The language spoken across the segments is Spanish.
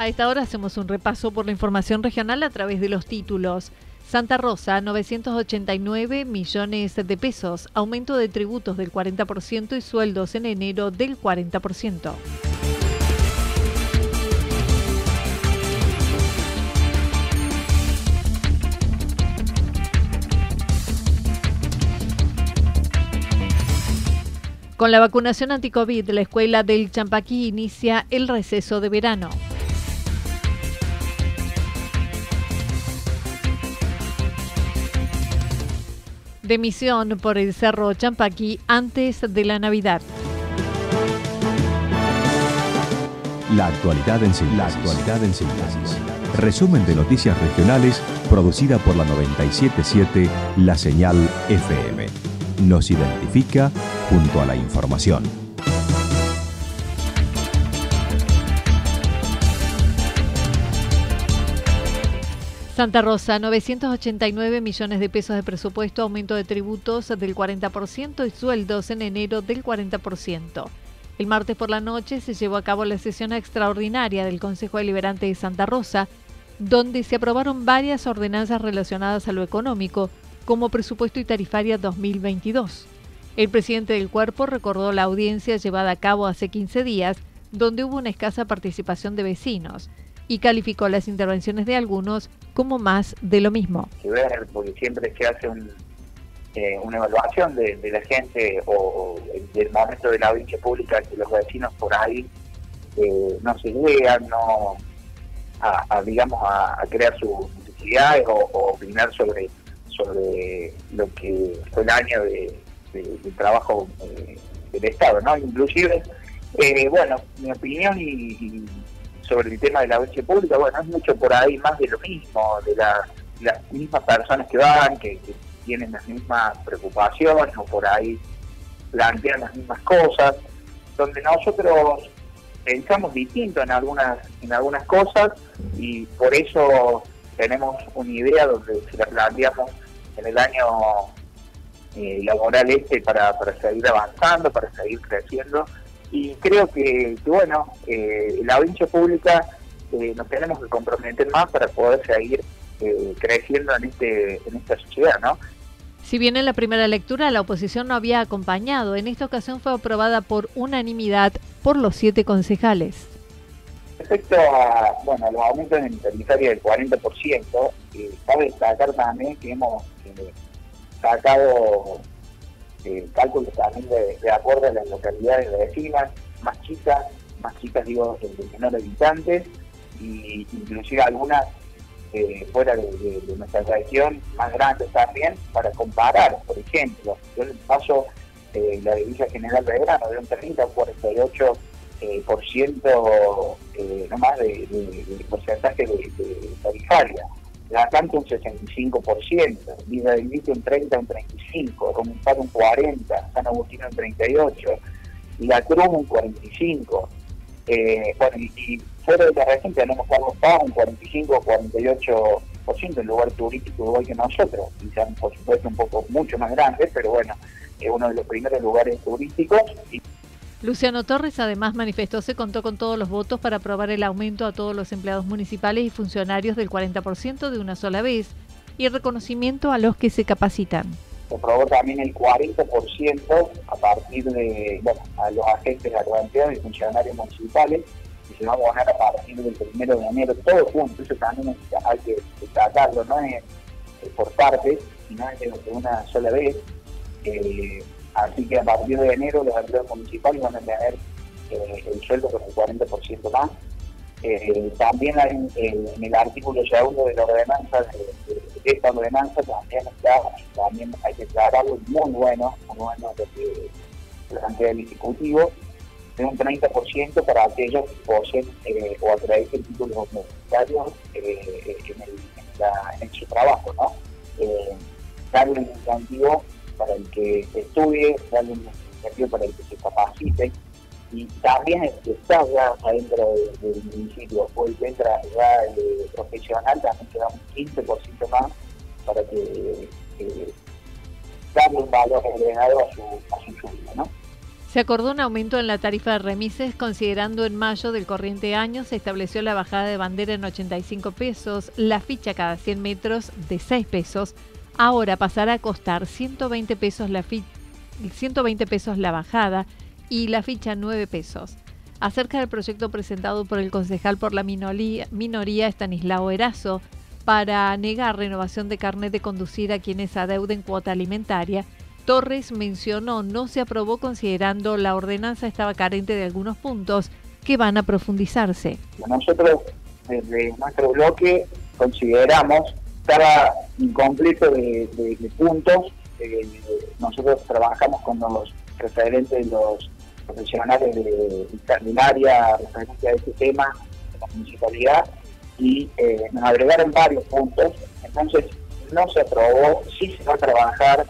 A esta hora hacemos un repaso por la información regional a través de los títulos. Santa Rosa, 989 millones de pesos, aumento de tributos del 40% y sueldos en enero del 40%. Con la vacunación anti-COVID, la escuela del Champaquí inicia el receso de verano. Demisión por el Cerro Champaquí antes de la Navidad. La actualidad en síntesis. La actualidad en síntesis. Resumen de noticias regionales producida por la 977 La Señal FM. Nos identifica junto a la información. Santa Rosa, 989 millones de pesos de presupuesto, aumento de tributos del 40% y sueldos en enero del 40%. El martes por la noche se llevó a cabo la sesión extraordinaria del Consejo Deliberante de Santa Rosa, donde se aprobaron varias ordenanzas relacionadas a lo económico, como presupuesto y tarifaria 2022. El presidente del cuerpo recordó la audiencia llevada a cabo hace 15 días, donde hubo una escasa participación de vecinos y calificó las intervenciones de algunos como más de lo mismo. porque siempre se hace eh, una evaluación de, la gente o, del momento de la audiencia pública que los vecinos por ahí eh, no se llegan, no a, digamos a, crear sus necesidades o, opinar sobre sobre lo que fue el año de, trabajo eh, del Estado, ¿no? Inclusive, bueno, mi opinión y sobre el tema de la audiencia pública, bueno, es mucho por ahí más de lo mismo, de las mismas personas que van, que, tienen las mismas preocupaciones o por ahí plantean las mismas cosas, donde nosotros pensamos distinto en algunas, en algunas cosas y por eso tenemos una idea donde se la planteamos en el año eh, laboral este para, para seguir avanzando, para seguir creciendo y creo que, bueno, eh, la audiencia pública eh, nos tenemos que comprometer más para poder seguir eh, creciendo en, este, en esta sociedad, ¿no? Si bien en la primera lectura la oposición no había acompañado, en esta ocasión fue aprobada por unanimidad por los siete concejales. Respecto a, bueno, los aumentos en tarifaria del 40%, eh, cabe destacar también que hemos sacado cálculos también de, acuerdo a las localidades vecinas, más chicas, más chicas digo, de menores habitantes, y inclusive algunas eh, fuera de, nuestra región, más grandes también, para comparar, por ejemplo, yo les paso eh, la divisa general de grano de un 30 a un 48 eh, por ciento eh, nomás de, de, porcentaje de, tarifaria la Canta un 65%, Vida del un 30, un 35, Romumpar un 40, San Agustín un 38, La Cruz un 45. Eh, bueno, y, fuera de la región tenemos Carlos Paz un 45 o 48% en lugar turístico igual que nosotros, quizás por supuesto un poco mucho más grande, pero bueno, es uno de los primeros lugares turísticos. Luciano Torres además manifestó se contó con todos los votos para aprobar el aumento a todos los empleados municipales y funcionarios del 40% de una sola vez y el reconocimiento a los que se capacitan. se aprobó también el 40% a partir de, bueno, a los agentes de y funcionarios municipales, y se va a abonar a partir del primero de enero, todo junto, eso también hay que tratarlo, no es, por partes, sino es de una sola vez. Eh, así que a partir de enero los empleados municipales van a tener eh, el sueldo con el 40% más. Eh, también hay en el artículo segundo de la ordenanza de, esta ordenanza también está, también hay que algo muy bueno, muy bueno lo que plantea el Ejecutivo, de un 30% para aquellos que poseen eh, o acrediten títulos universitarios eh, en, su trabajo, ¿no? Eh, darle un incentivo para el que estudie, darle un incentivo para el que se capacite, y también el que está ya adentro del, municipio o el que entra ya eh, profesional también queda un 15% más para que darle un valor agregado a su, a su sueldo, ¿no? Se acordó un aumento en la tarifa de remises considerando en mayo del corriente año se estableció la bajada de bandera en 85 pesos, la ficha cada 100 metros de 6 pesos, ahora pasará a costar 120 pesos la, 120 pesos la bajada y la ficha 9 pesos. Acerca del proyecto presentado por el concejal por la minoría, minoría Estanislao Erazo para negar renovación de carnet de conducir a quienes adeuden cuota alimentaria, Torres mencionó no se aprobó considerando la ordenanza estaba carente de algunos puntos que van a profundizarse. Nosotros desde nuestro bloque consideramos estaba incompleto de, puntos. Eh, nosotros trabajamos con los referentes de los profesionales de, área referente a este tema de la municipalidad y eh, nos agregaron varios puntos. Entonces no se aprobó, sí se va a trabajar,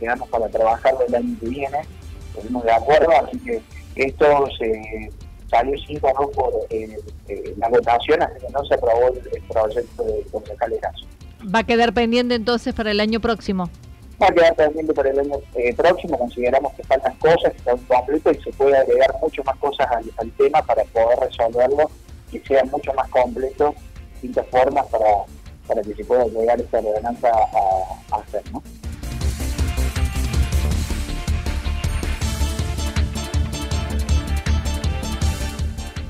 digamos, para trabajar el año que viene, estuvimos de acuerdo, así que esto se salió sin votos por eh, eh, la votación, así que no se aprobó el, proyecto de concejal caso. ¿Va a quedar pendiente entonces para el año próximo? va a quedar pendiente para el año eh, próximo. Consideramos que faltan cosas, que está completo y se puede agregar mucho más cosas al, tema para poder resolverlo y sea mucho más completo, distintas formas para, para que se pueda llegar esta ordenanza a, hacer. ¿no?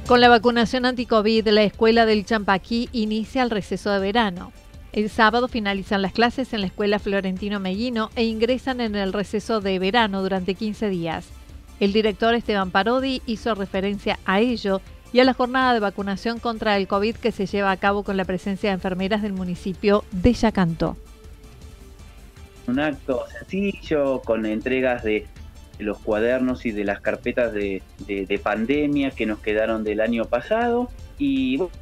Con la vacunación anti-COVID, la escuela del Champaquí inicia el receso de verano. El sábado finalizan las clases en la Escuela Florentino Mellino e ingresan en el receso de verano durante 15 días. El director Esteban Parodi hizo referencia a ello y a la jornada de vacunación contra el COVID que se lleva a cabo con la presencia de enfermeras del municipio de Yacanto. Un acto sencillo, con entregas de los cuadernos y de las carpetas de, pandemia que nos quedaron del año pasado. Y bueno,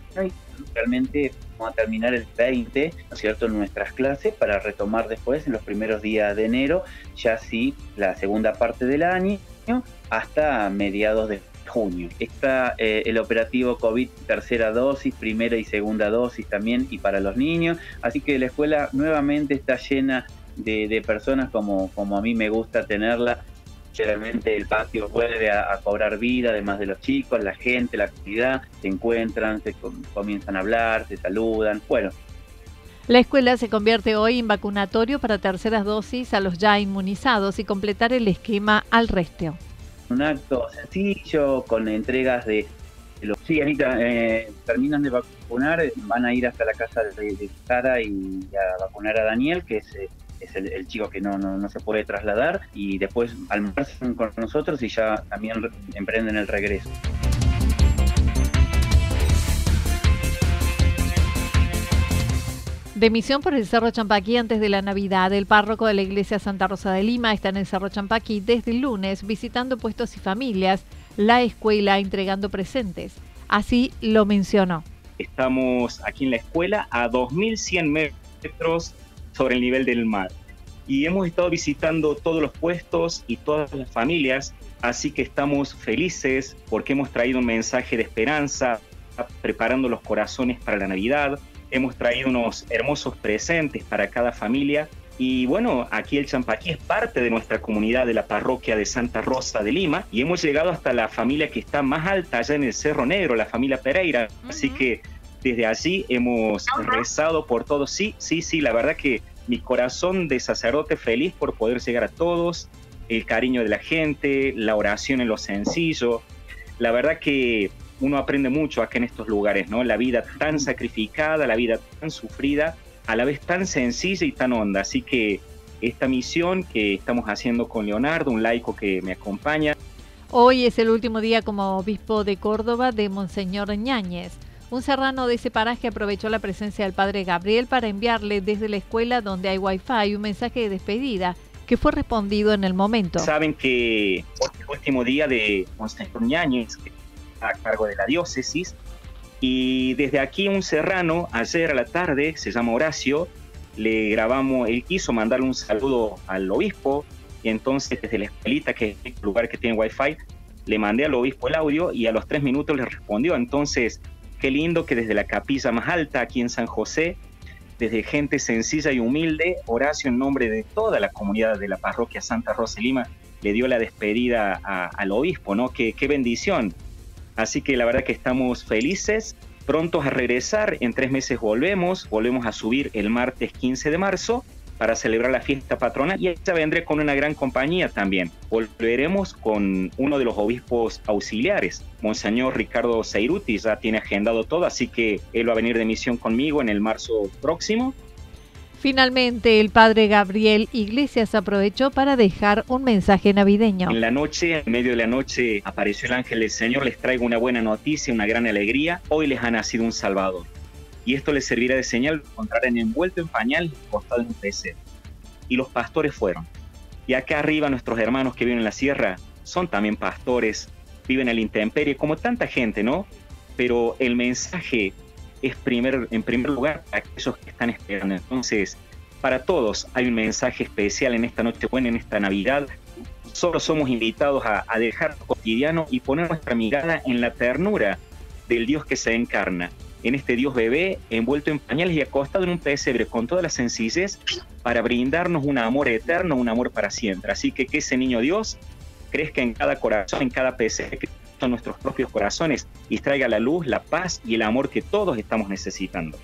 realmente a terminar el 20, ¿no es cierto?, nuestras clases para retomar después en los primeros días de enero, ya sí, la segunda parte del año, hasta mediados de junio. Está eh, el operativo COVID tercera dosis, primera y segunda dosis también y para los niños, así que la escuela nuevamente está llena de, de personas como, como a mí me gusta tenerla Generalmente el patio vuelve a, cobrar vida, además de los chicos, la gente, la actividad, se encuentran, se comienzan a hablar, se saludan. Bueno. La escuela se convierte hoy en vacunatorio para terceras dosis a los ya inmunizados y completar el esquema al resto. Un acto sencillo, con entregas de los sí, Anita, eh, terminan de vacunar, van a ir hasta la casa de, Sara y a vacunar a Daniel, que es eh, es el, chico que no, no, se puede trasladar y después almuerzan con nosotros y ya también emprenden el regreso. De misión por el Cerro Champaquí antes de la Navidad, el párroco de la iglesia Santa Rosa de Lima está en el Cerro Champaquí desde el lunes visitando puestos y familias, la escuela entregando presentes. Así lo mencionó. Estamos aquí en la escuela a 2.100 metros sobre el nivel del mar. Y hemos estado visitando todos los puestos y todas las familias, así que estamos felices porque hemos traído un mensaje de esperanza, preparando los corazones para la Navidad. Hemos traído unos hermosos presentes para cada familia. Y bueno, aquí el Champaquí es parte de nuestra comunidad de la parroquia de Santa Rosa de Lima y hemos llegado hasta la familia que está más alta allá en el Cerro Negro, la familia Pereira. Así que desde allí hemos rezado por todos. Sí, sí, sí, la verdad que mi corazón de sacerdote feliz por poder llegar a todos, el cariño de la gente, la oración en lo sencillo. La verdad que uno aprende mucho acá en estos lugares, ¿no? La vida tan sacrificada, la vida tan sufrida, a la vez tan sencilla y tan honda. Así que esta misión que estamos haciendo con Leonardo, un laico que me acompaña. Hoy es el último día como obispo de Córdoba de Monseñor Ñáñez. Un serrano de ese paraje aprovechó la presencia del padre Gabriel para enviarle desde la escuela donde hay wifi un mensaje de despedida que fue respondido en el momento. Saben que el último día de Monseñor Ñáñez, a cargo de la diócesis, y desde aquí un serrano, ayer a la tarde, se llama Horacio, le grabamos, él quiso mandarle un saludo al obispo, y entonces desde la escuelita, que es el lugar que tiene wifi, le mandé al obispo el audio y a los tres minutos le respondió. Entonces, qué lindo que desde la capilla más alta aquí en San José, desde gente sencilla y humilde, Horacio en nombre de toda la comunidad de la parroquia Santa Rosa Lima le dio la despedida al obispo, ¿no? Qué, qué bendición. Así que la verdad que estamos felices prontos a regresar, en tres meses volvemos, volvemos a subir el martes 15 de marzo para celebrar la fiesta patrona y ya vendré con una gran compañía también. Volveremos con uno de los obispos auxiliares, Monseñor Ricardo Seiruti, ya tiene agendado todo, así que él va a venir de misión conmigo en el marzo próximo Finalmente, el padre Gabriel Iglesias aprovechó para dejar un mensaje navideño. En la noche, en medio de la noche, apareció el ángel del Señor. Les traigo una buena noticia, una gran alegría. Hoy les ha nacido un Salvador. Y esto les servirá de señal. Encontrarán envuelto en pañal costado en un pesebre. Y los pastores fueron. Y acá arriba, nuestros hermanos que viven en la sierra son también pastores, viven en la intemperie, como tanta gente, ¿no? Pero el mensaje es primer, en primer lugar para aquellos que están esperando. Entonces, para todos hay un mensaje especial en esta noche buena, en esta Navidad. Solo somos invitados a, dejar lo cotidiano y poner nuestra mirada en la ternura del Dios que se encarna, en este Dios bebé envuelto en pañales y acostado en un pesebre con toda la sencillez para brindarnos un amor eterno, un amor para siempre. Así que que ese niño Dios crezca en cada corazón, en cada pesebre nuestros propios corazones y traiga la luz, la paz y el amor que todos estamos necesitando.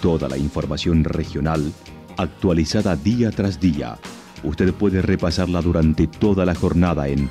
Toda la información regional actualizada día tras día. Usted puede repasarla durante toda la jornada en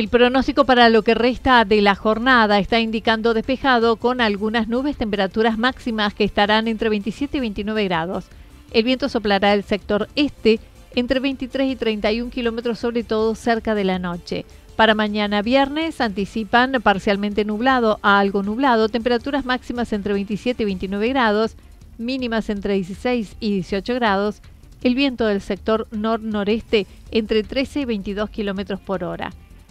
El pronóstico para lo que resta de la jornada está indicando despejado con algunas nubes, temperaturas máximas que estarán entre 27 y 29 grados. El viento soplará el sector este entre 23 y 31 kilómetros, sobre todo cerca de la noche. Para mañana viernes anticipan parcialmente nublado a algo nublado, temperaturas máximas entre 27 y 29 grados, mínimas entre 16 y 18 grados. El viento del sector nor-noreste entre 13 y 22 kilómetros por hora.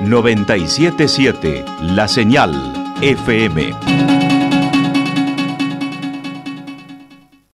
977 La Señal FM.